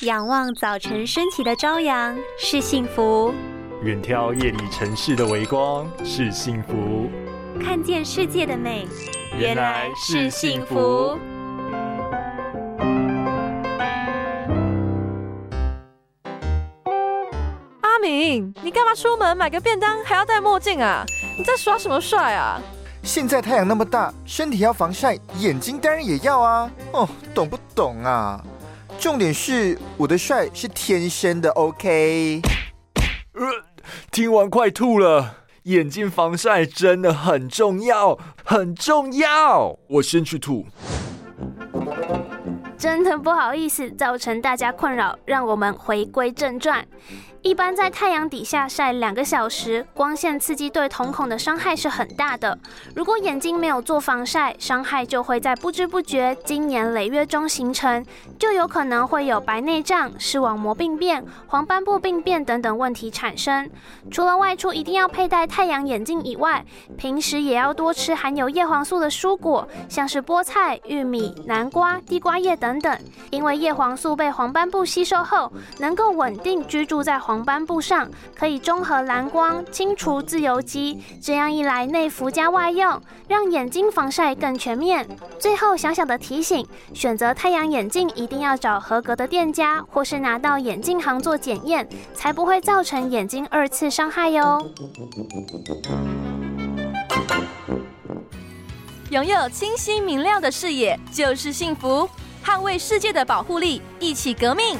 仰望早晨升起的朝阳是幸福，远眺夜里城市的微光是幸福，看见世界的美原来是幸福。阿明，你干嘛出门买个便当还要戴墨镜啊？你在耍什么帅啊？现在太阳那么大，身体要防晒，眼睛当然也要啊！哦，懂不懂啊？重点是我的帅是天生的，OK？呃，听完快吐了。眼睛防晒真的很重要，很重要。我先去吐。真的不好意思，造成大家困扰，让我们回归正传。一般在太阳底下晒两个小时，光线刺激对瞳孔的伤害是很大的。如果眼睛没有做防晒，伤害就会在不知不觉、经年累月中形成，就有可能会有白内障、视网膜病变、黄斑部病变等等问题产生。除了外出一定要佩戴太阳眼镜以外，平时也要多吃含有叶黄素的蔬果，像是菠菜、玉米、南瓜、地瓜叶等等等，因为叶黄素被黄斑部吸收后，能够稳定居住在黄。黄斑部上可以中和蓝光，清除自由基，这样一来内服加外用，让眼睛防晒更全面。最后小小的提醒：选择太阳眼镜一定要找合格的店家，或是拿到眼镜行做检验，才不会造成眼睛二次伤害哟。拥有清晰明亮的视野就是幸福，捍卫世界的保护力，一起革命。